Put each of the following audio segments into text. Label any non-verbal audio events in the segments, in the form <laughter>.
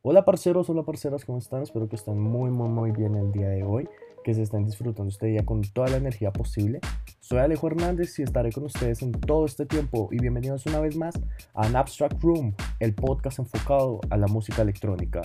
Hola parceros, hola parceras, ¿cómo están? Espero que estén muy, muy, muy bien el día de hoy, que se estén disfrutando este día con toda la energía posible. Soy Alejo Hernández y estaré con ustedes en todo este tiempo y bienvenidos una vez más a An Abstract Room, el podcast enfocado a la música electrónica.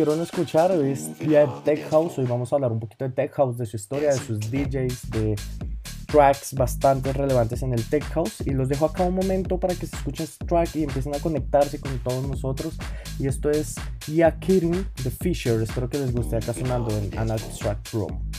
Pudieron escuchar, hoy es día de Tech House. Hoy vamos a hablar un poquito de Tech House, de su historia, de sus DJs, de tracks bastante relevantes en el Tech House. Y los dejo acá un momento para que se escuchen este track y empiecen a conectarse con todos nosotros. Y esto es Ya Kidding de Fisher. Espero que les guste acá sonando en An Abstract Room.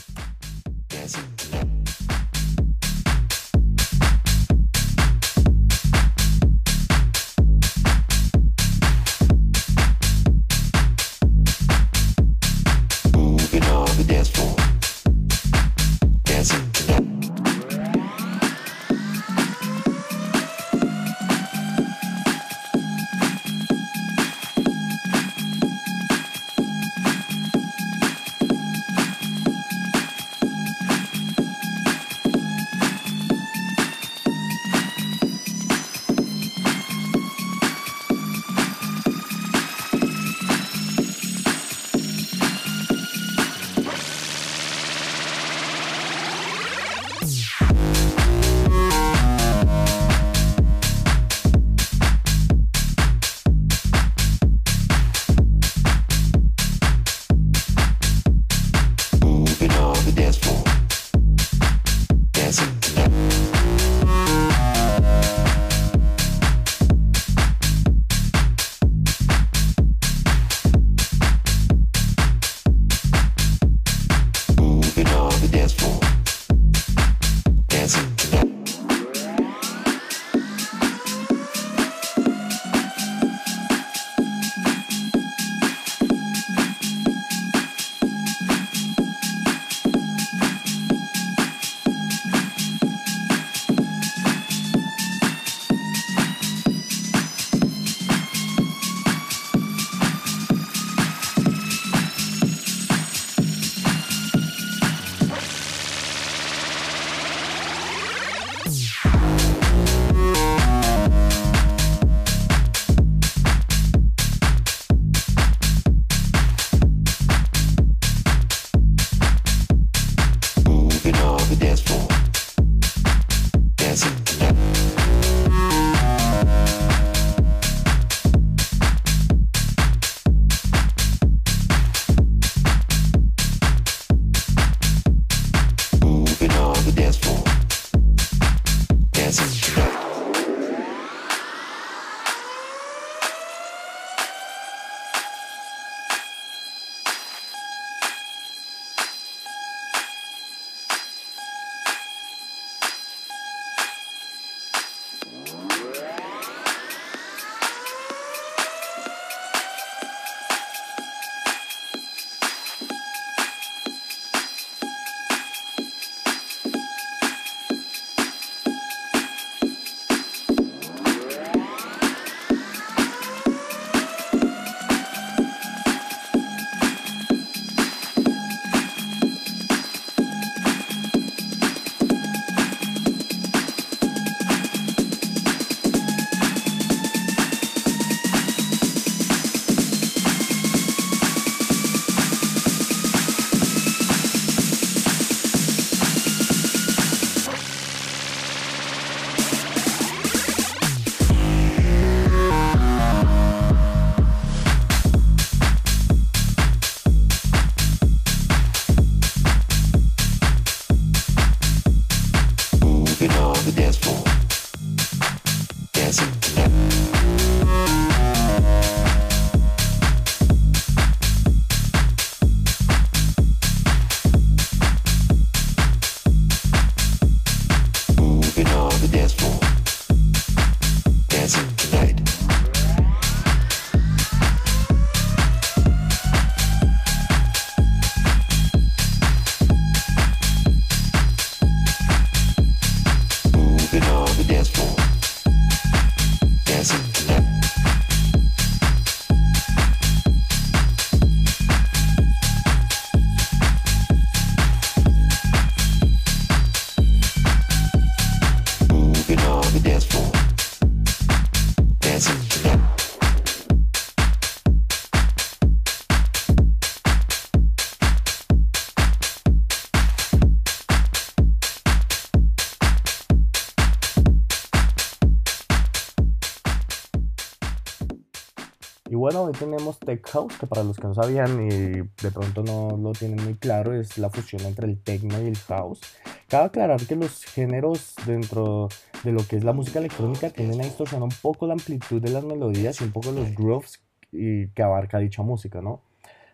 Tenemos Tech House, que para los que no sabían y de pronto no lo tienen muy claro, es la fusión entre el techno y el house. Cabe aclarar que los géneros dentro de lo que es la música electrónica tienden a distorsionar un poco la amplitud de las melodías y un poco los grooves que abarca dicha música, ¿no?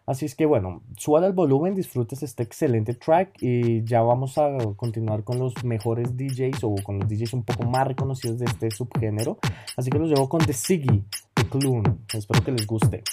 Así es que bueno, suban el volumen, disfrutes este excelente track y ya vamos a continuar con los mejores DJs o con los DJs un poco más reconocidos de este subgénero. Así que los llevo con The Siggy, The Clune. Espero que les guste.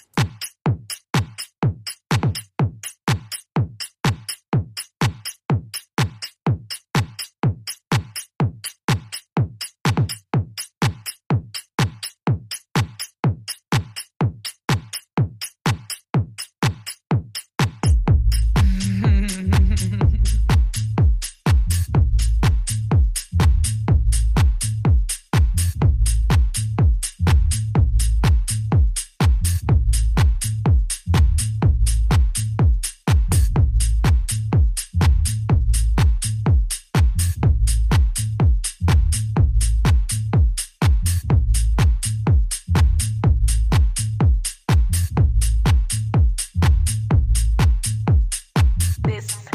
this?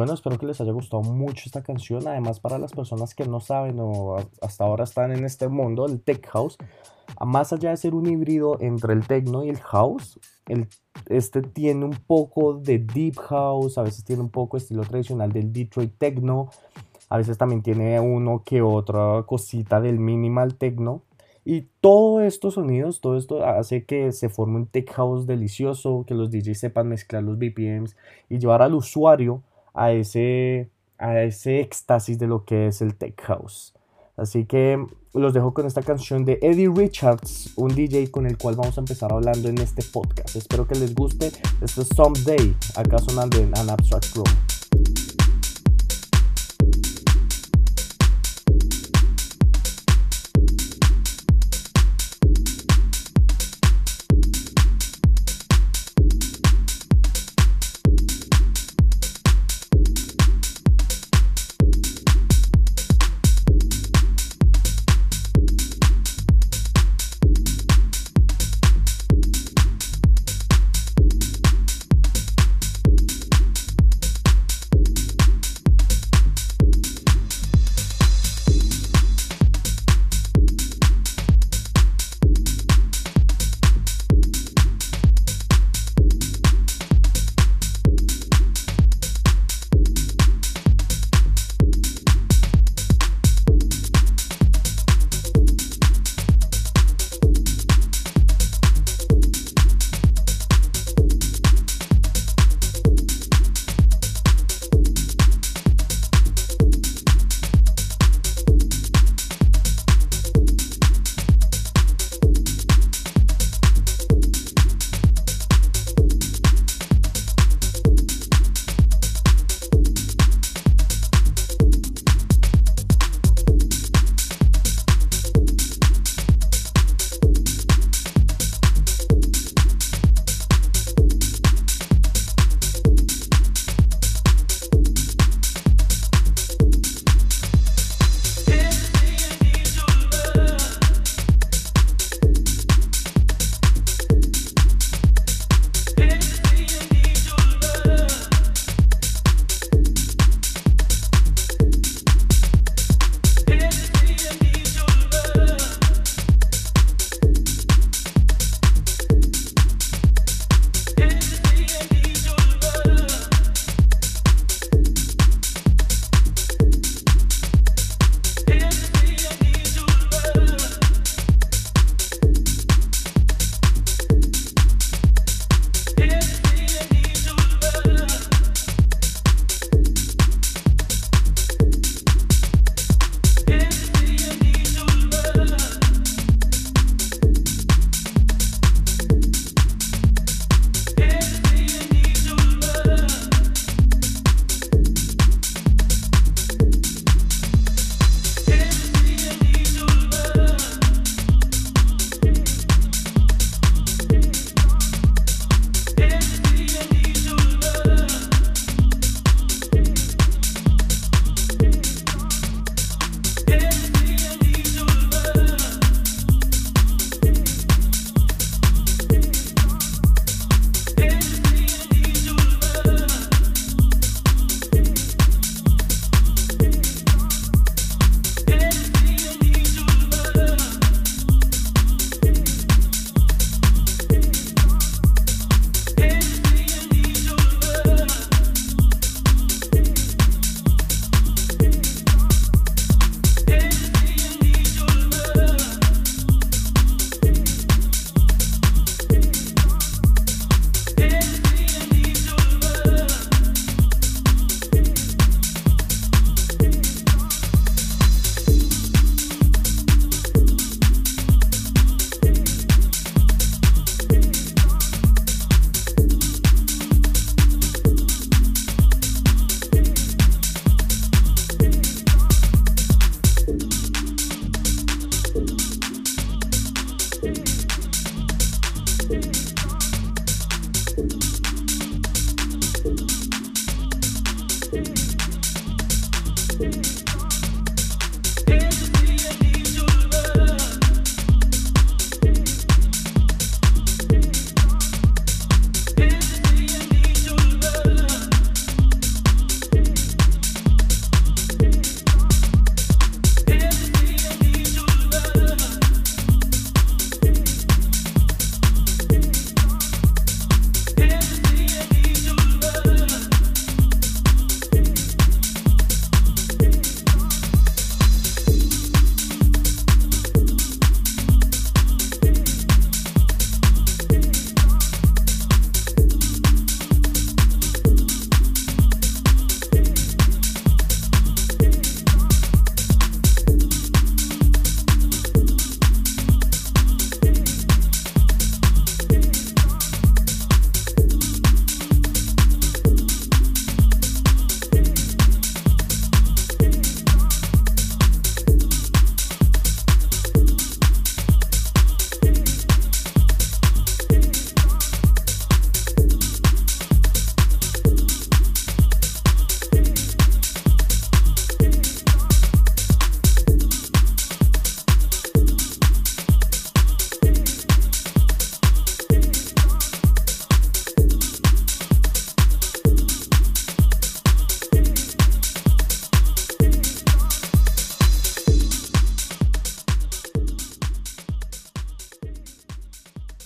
Bueno, espero que les haya gustado mucho esta canción. Además, para las personas que no saben o hasta ahora están en este mundo, el Tech House, más allá de ser un híbrido entre el techno y el house, el, este tiene un poco de deep house, a veces tiene un poco estilo tradicional del Detroit techno, a veces también tiene uno que otra cosita del minimal techno. Y todos estos sonidos, todo esto hace que se forme un tech house delicioso, que los DJs sepan mezclar los BPMs y llevar al usuario a ese, a ese éxtasis de lo que es el tech house. Así que los dejo con esta canción de Eddie Richards, un DJ con el cual vamos a empezar hablando en este podcast. Espero que les guste. Esto es Someday, acá sonando en An Abstract Room.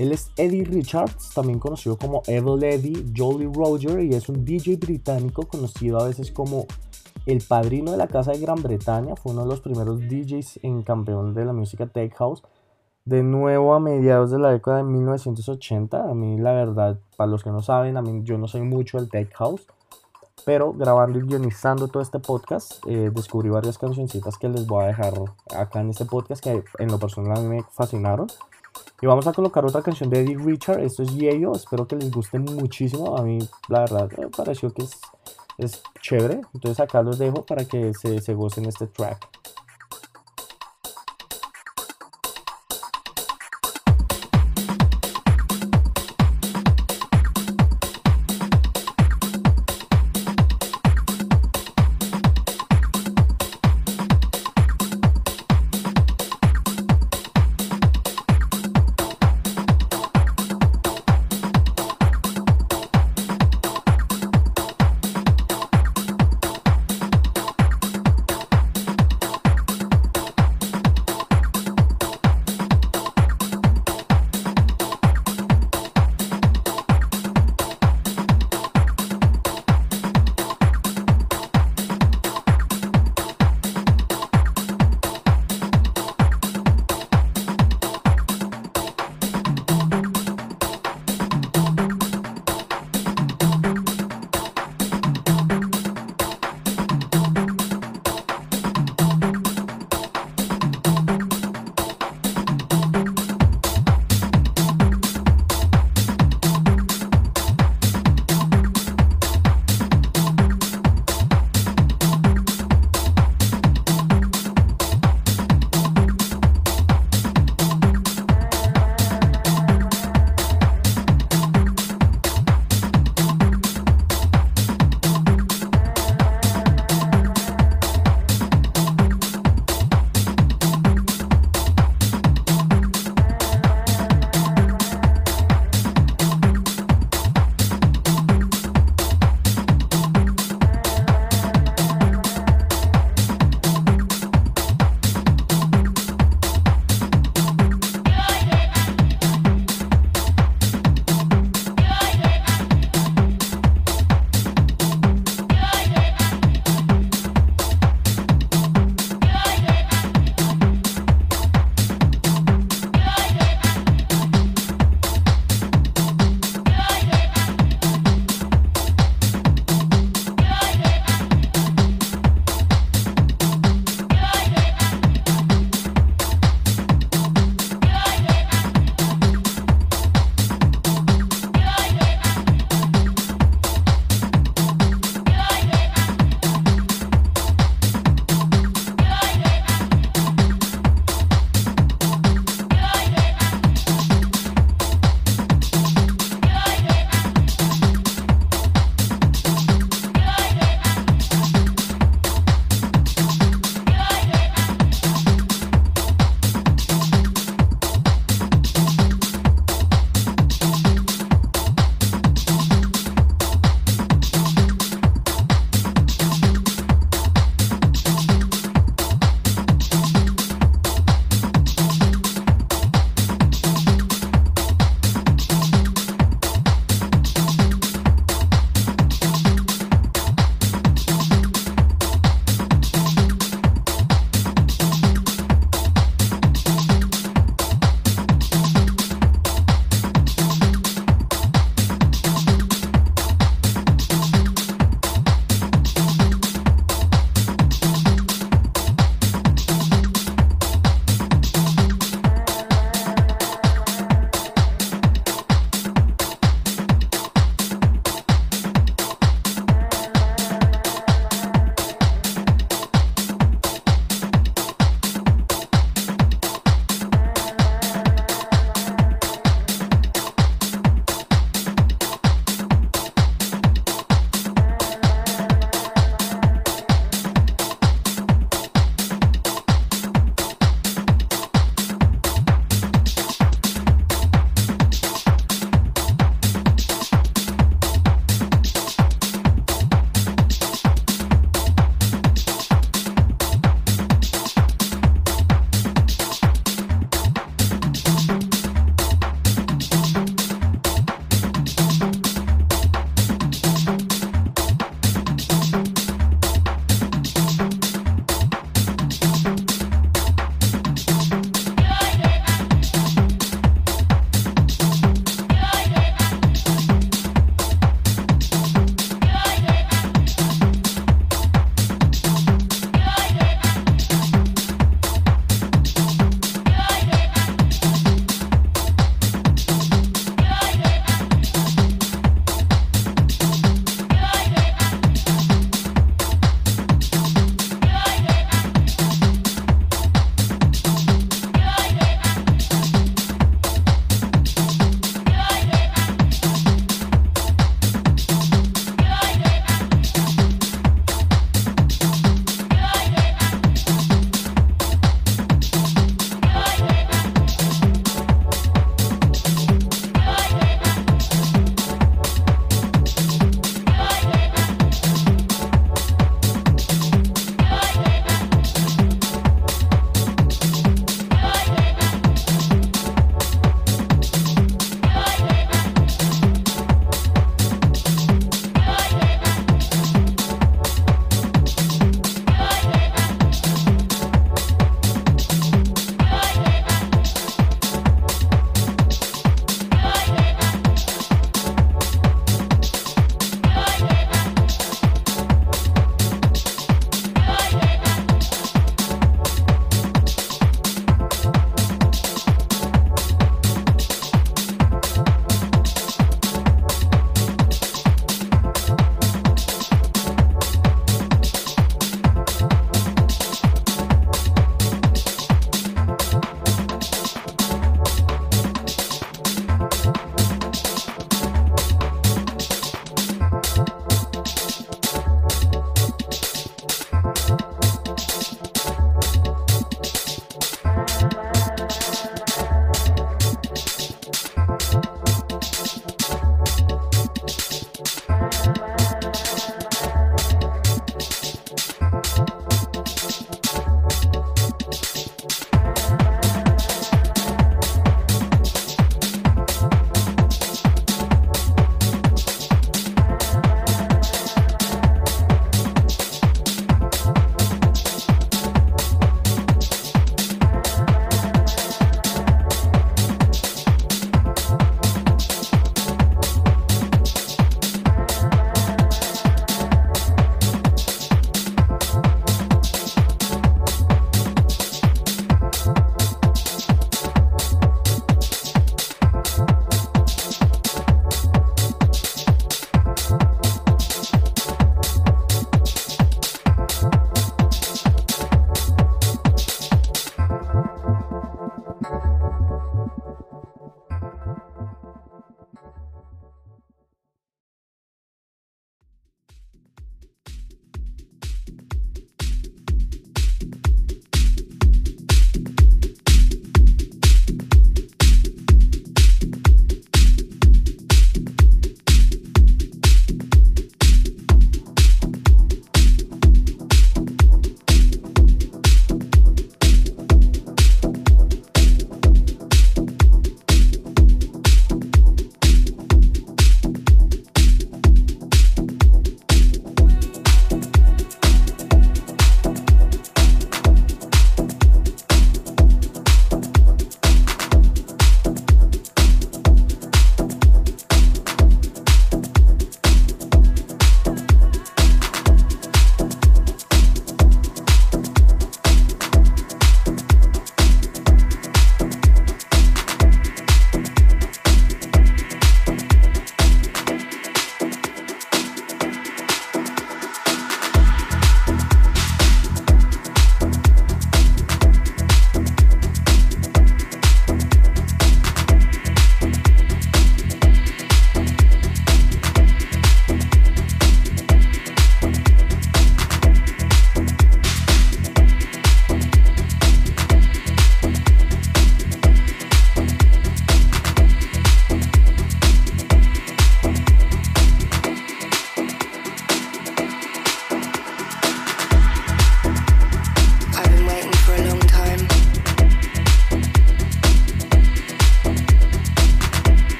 Él es Eddie Richards, también conocido como Evil Eddie, Jolly Roger, y es un DJ británico conocido a veces como el padrino de la casa de Gran Bretaña. Fue uno de los primeros DJs en campeón de la música Tech House. De nuevo a mediados de la década de 1980. A mí, la verdad, para los que no saben, a mí yo no soy mucho del Tech House. Pero grabando y guionizando todo este podcast, eh, descubrí varias cancioncitas que les voy a dejar acá en este podcast que en lo personal me fascinaron. Y vamos a colocar otra canción de Eddie Richard. Esto es Yello. Espero que les guste muchísimo. A mí, la verdad, me pareció que es, es chévere. Entonces acá los dejo para que se, se gocen este track.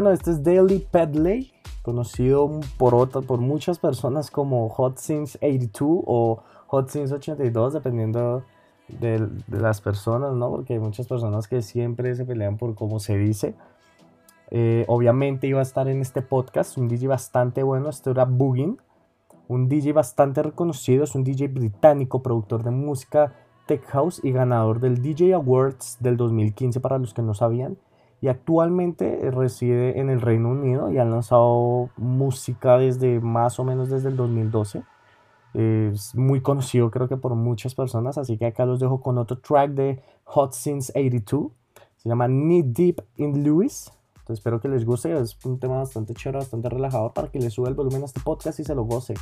Bueno, este es Daily Pedley, conocido por, otras, por muchas personas como Hot Since 82 o Hot Since 82, dependiendo de, de, las personas, ¿no? Porque hay muchas personas que siempre se pelean por cómo se dice. Eh, obviamente iba a estar en este podcast, un DJ bastante bueno, este era Boogin, un DJ bastante reconocido, es un DJ británico, productor de música Tech House y ganador del DJ Awards del 2015 para los que no sabían. Y actualmente reside en el Reino Unido y ha lanzado música desde más o menos desde el 2012. Es muy conocido creo que por muchas personas, así que acá los dejo con otro track de Hot Since 82. Se llama Knee Deep in Lewis. Espero que les guste. Es un tema bastante chévere, bastante relajador para que les suba el volumen a este podcast y se lo goce.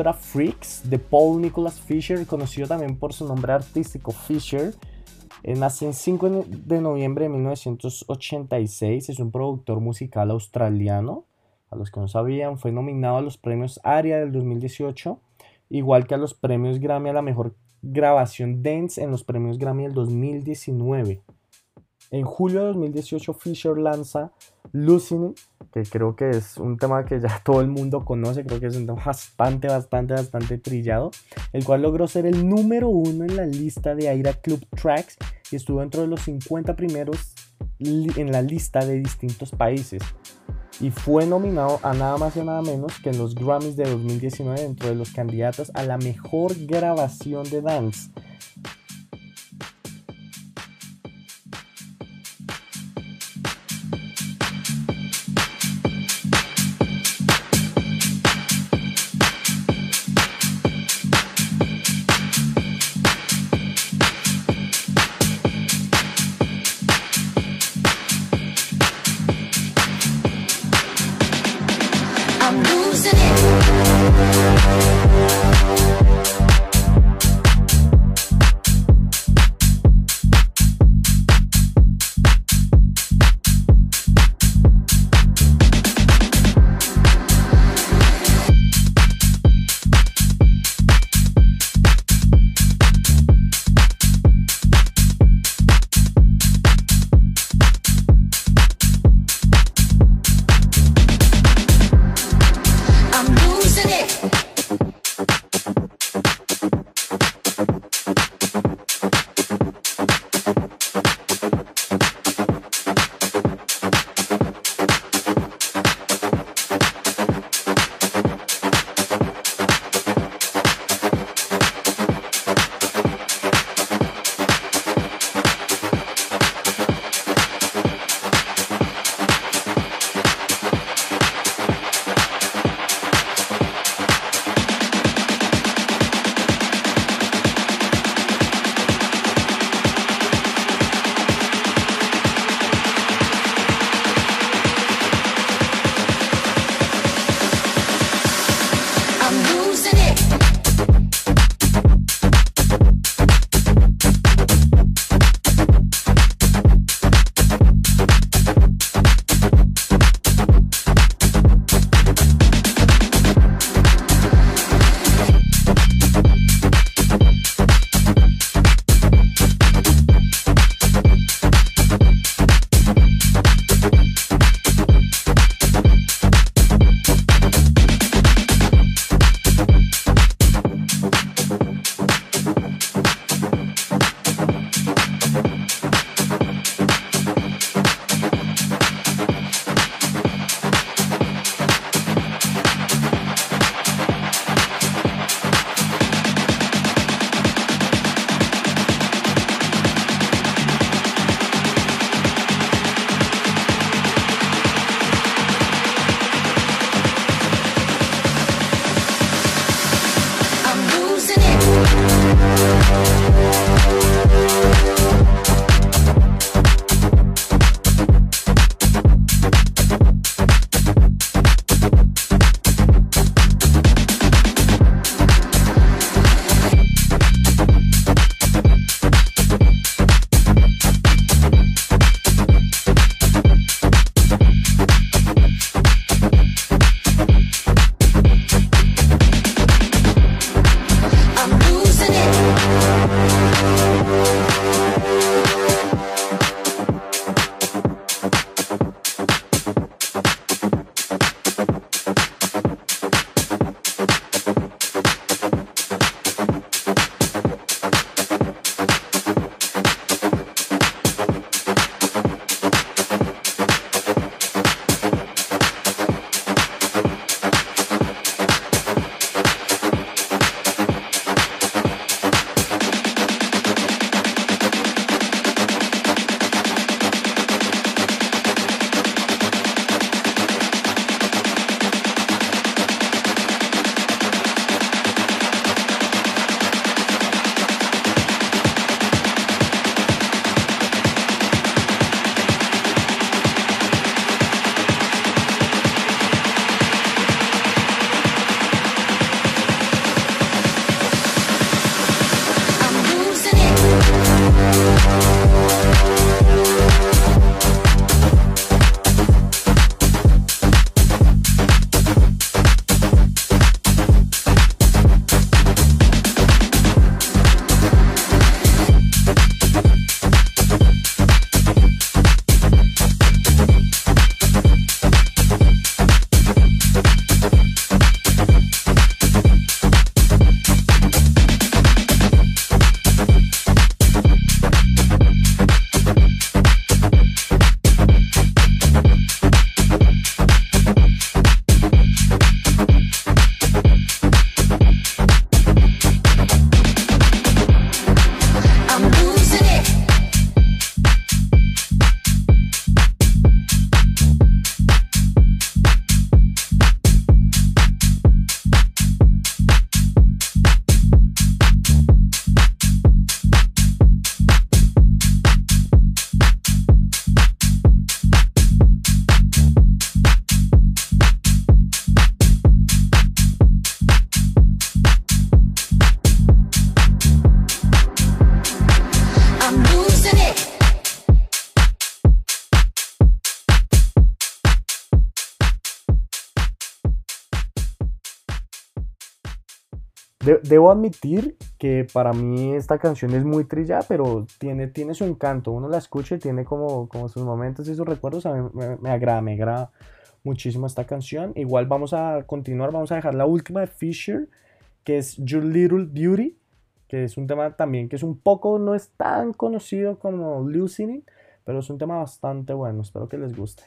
Era Freaks de Paul Nicholas Fisher, conocido también por su nombre artístico Fisher. Eh, nace el 5 de noviembre de 1986, es un productor musical australiano. A los que no sabían, fue nominado a los premios ARIA del 2018, igual que a los premios Grammy a la mejor grabación dance en los premios Grammy del 2019. En julio de 2018 Fisher lanza Lucini, que creo que es un tema que ya <laughs> todo el mundo conoce, creo que es un tema bastante, bastante, bastante trillado, el cual logró ser el número uno en la lista de Aira Club Tracks y estuvo dentro de los 50 primeros en la lista de distintos países. Y fue nominado a nada más y nada menos que en los Grammys de 2019 dentro de los candidatos a la mejor grabación de dance. De- debo admitir que para mí esta canción es muy trillada, pero tiene, tiene su encanto. Uno la escucha y tiene como, como sus momentos y sus recuerdos. A mí me, me agrada, me agrada muchísimo esta canción. Igual vamos a continuar, vamos a dejar la última de Fisher, que es Your Little Beauty, que es un tema también que es un poco, no es tan conocido como Losing pero es un tema bastante bueno. Espero que les guste.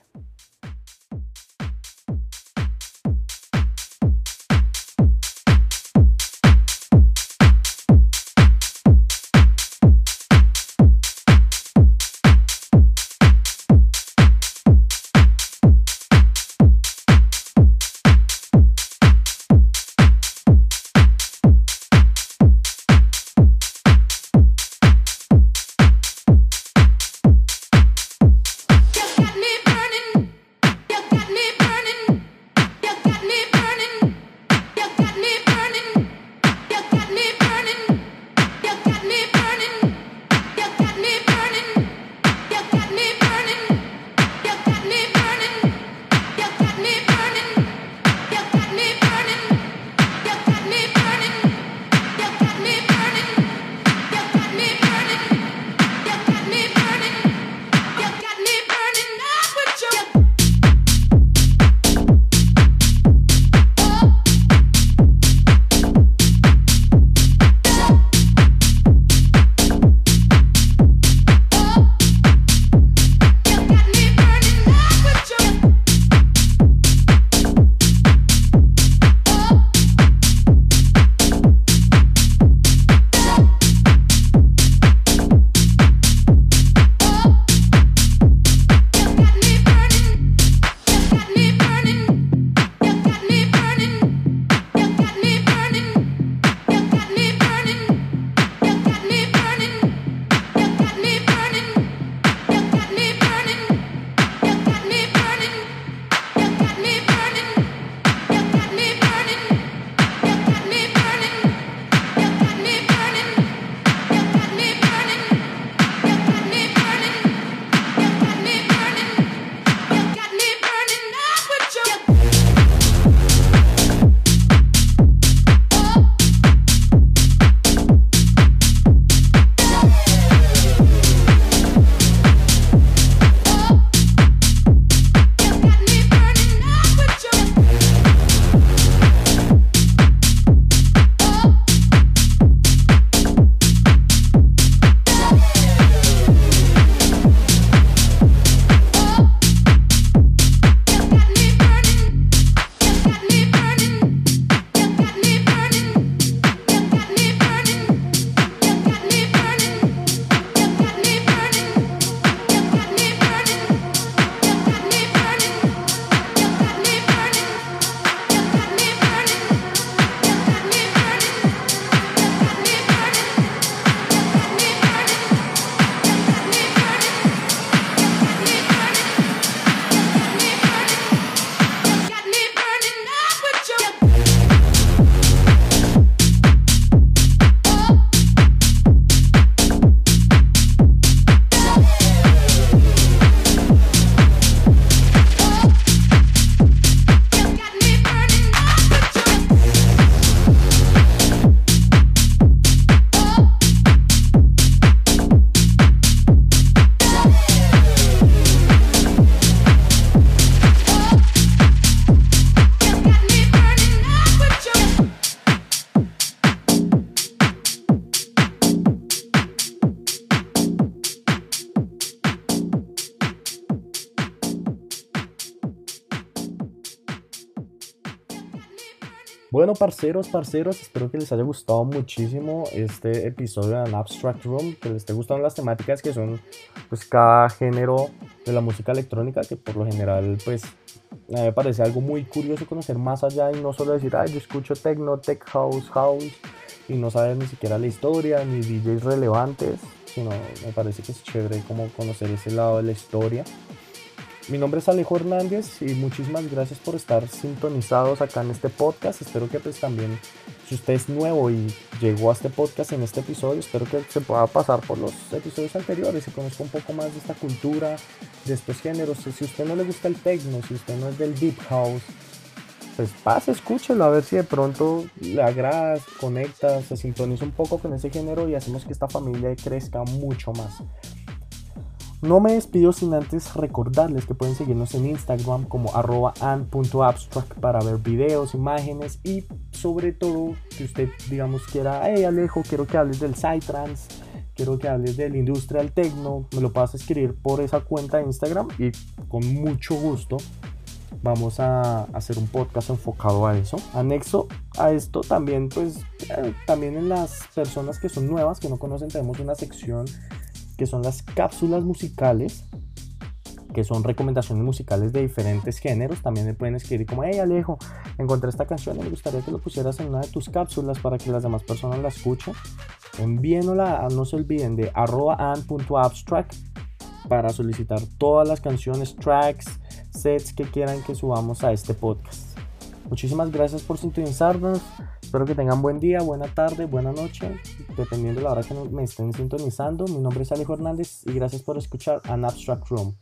Parceros, parceros, espero que les haya gustado muchísimo este episodio de An Abstract Room, que les esté gustando las temáticas que son pues cada género de la música electrónica, que por lo general pues a mí me parece algo muy curioso conocer más allá y no solo decir, ay, yo escucho techno, tech house, house, y no saber ni siquiera la historia, ni DJs relevantes, sino me parece que es chévere como conocer ese lado de la historia. Mi nombre es Alejo Hernández y muchísimas gracias por estar sintonizados acá en este podcast. Espero que pues también, si usted es nuevo y llegó a este podcast en este episodio, espero que se pueda pasar por los episodios anteriores y conozca un poco más de esta cultura, de estos géneros. Si usted no le gusta el techno, si usted no es del deep house, pues pase, escúchelo a ver si de pronto le agrada, conecta, se sintoniza un poco con ese género y hacemos que esta familia crezca mucho más. No me despido sin antes recordarles que pueden seguirnos en Instagram como arroba an.abstract para ver videos, imágenes y sobre todo que usted digamos quiera, hey Alejo, quiero que hables del Psytrance, quiero que hables del Industrial Techno, me lo puedas escribir por esa cuenta de Instagram y con mucho gusto vamos a hacer un podcast enfocado a eso. Anexo a esto también, pues, eh, también en las personas que son nuevas, que no conocen, tenemos una sección que son las cápsulas musicales, que son recomendaciones musicales de diferentes géneros. También me pueden escribir como, hey Alejo, encontré esta canción y me gustaría que lo pusieras en una de tus cápsulas para que las demás personas la escuchen. Envíenosla, no se olviden de arroba an.abstract para solicitar todas las canciones, tracks, sets que quieran que subamos a este podcast. Muchísimas gracias por sintonizarnos. Espero que tengan buen día, buena tarde, buena noche, dependiendo de la hora que me estén sintonizando. Mi nombre es Alejo Hernández y gracias por escuchar An Abstract Room.